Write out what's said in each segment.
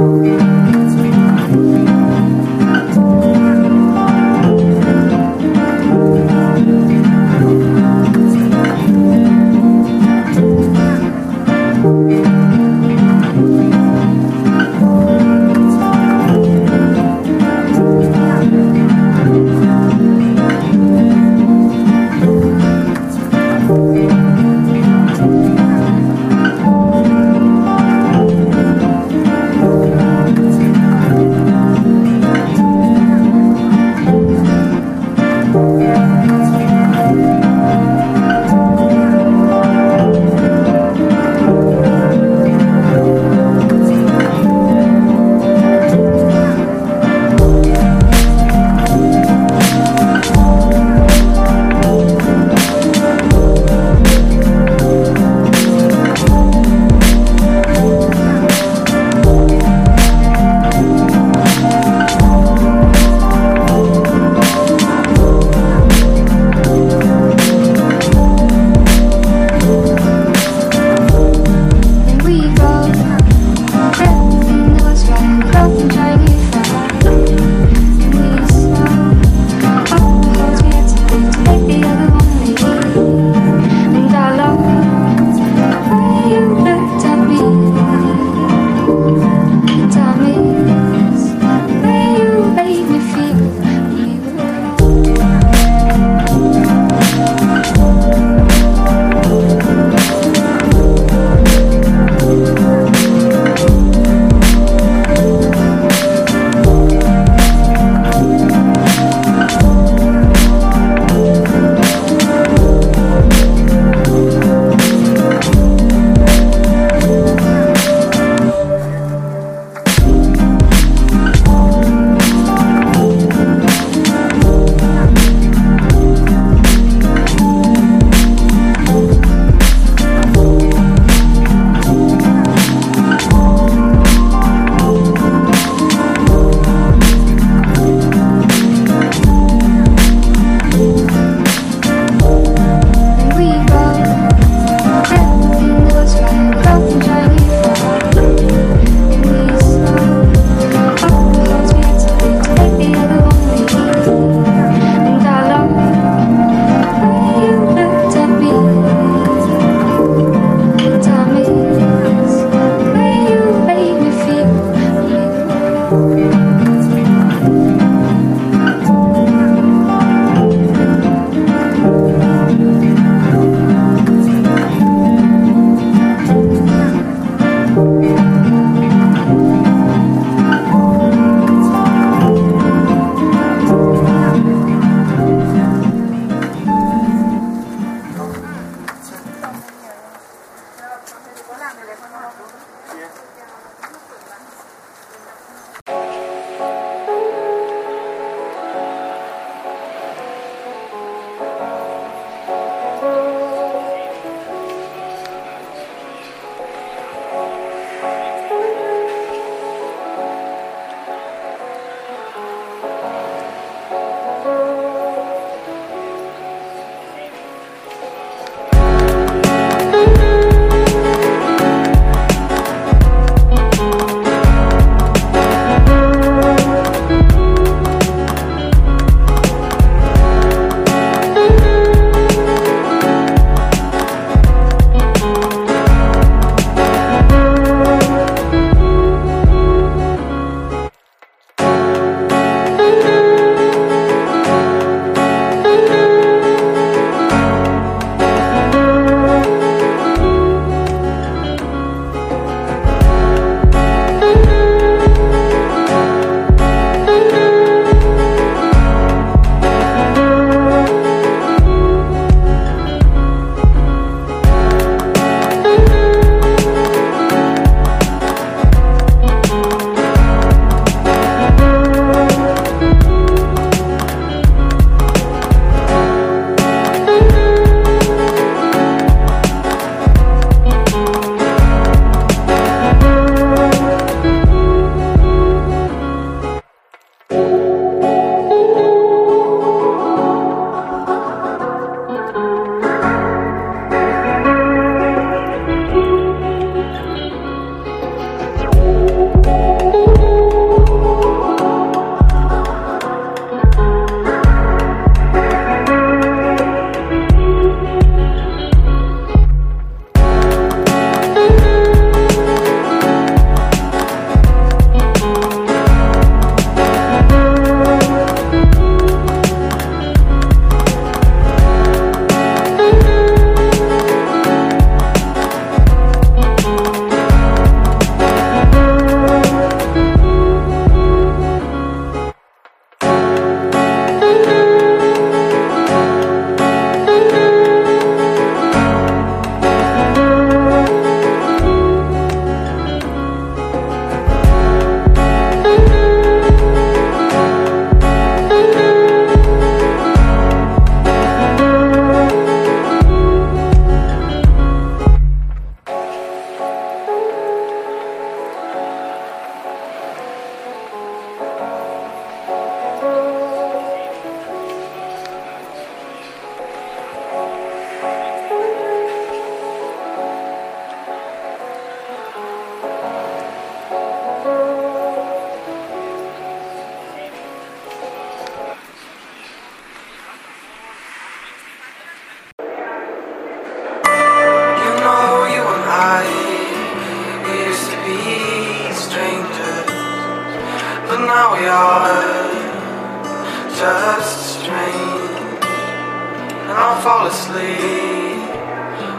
Música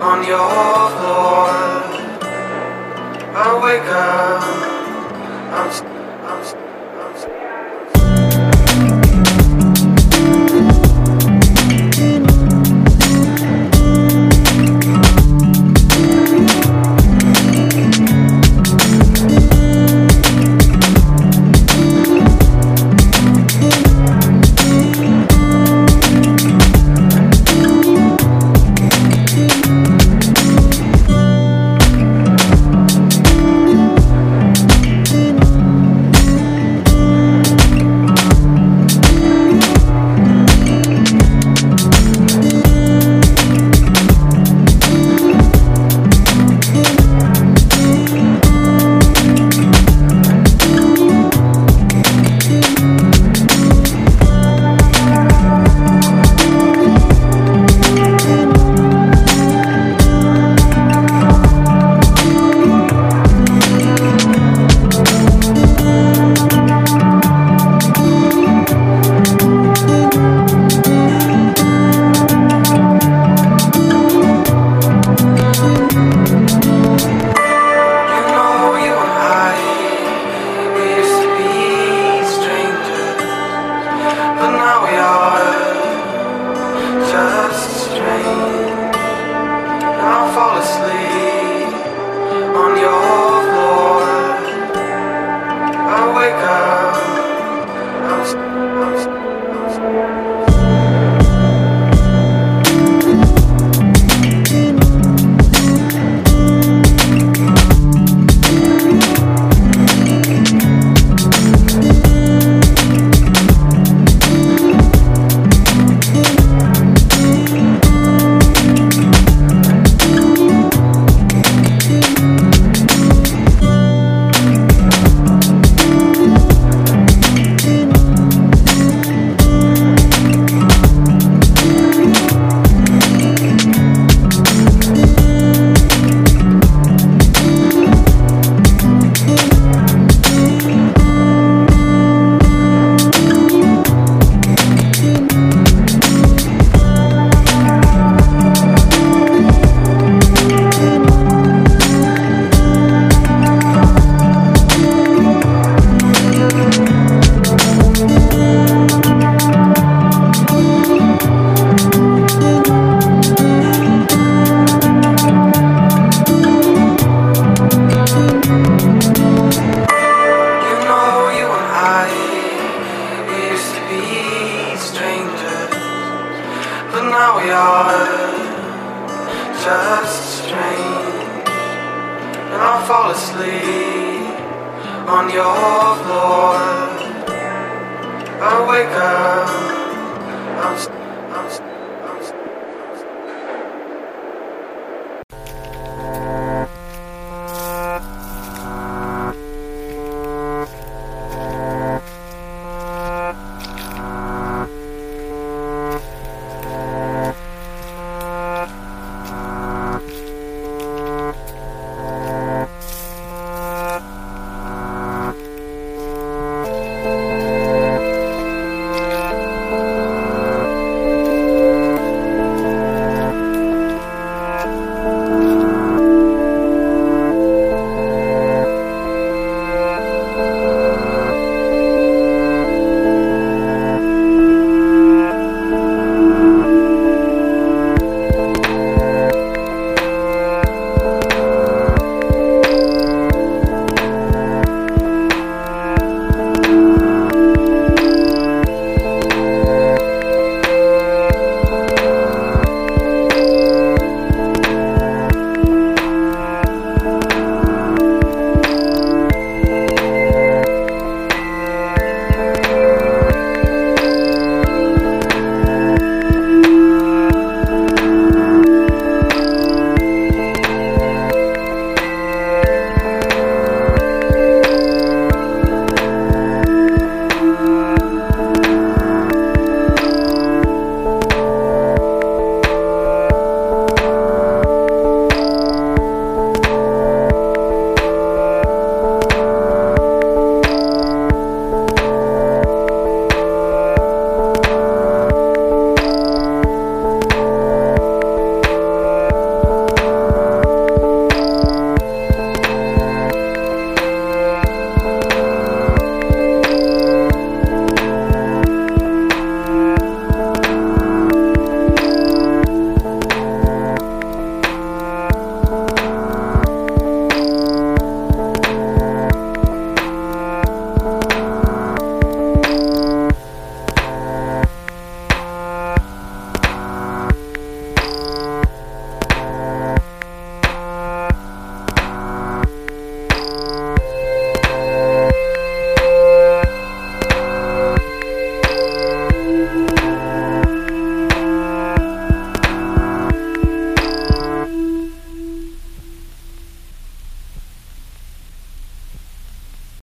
on your floor. I wake up. I'm.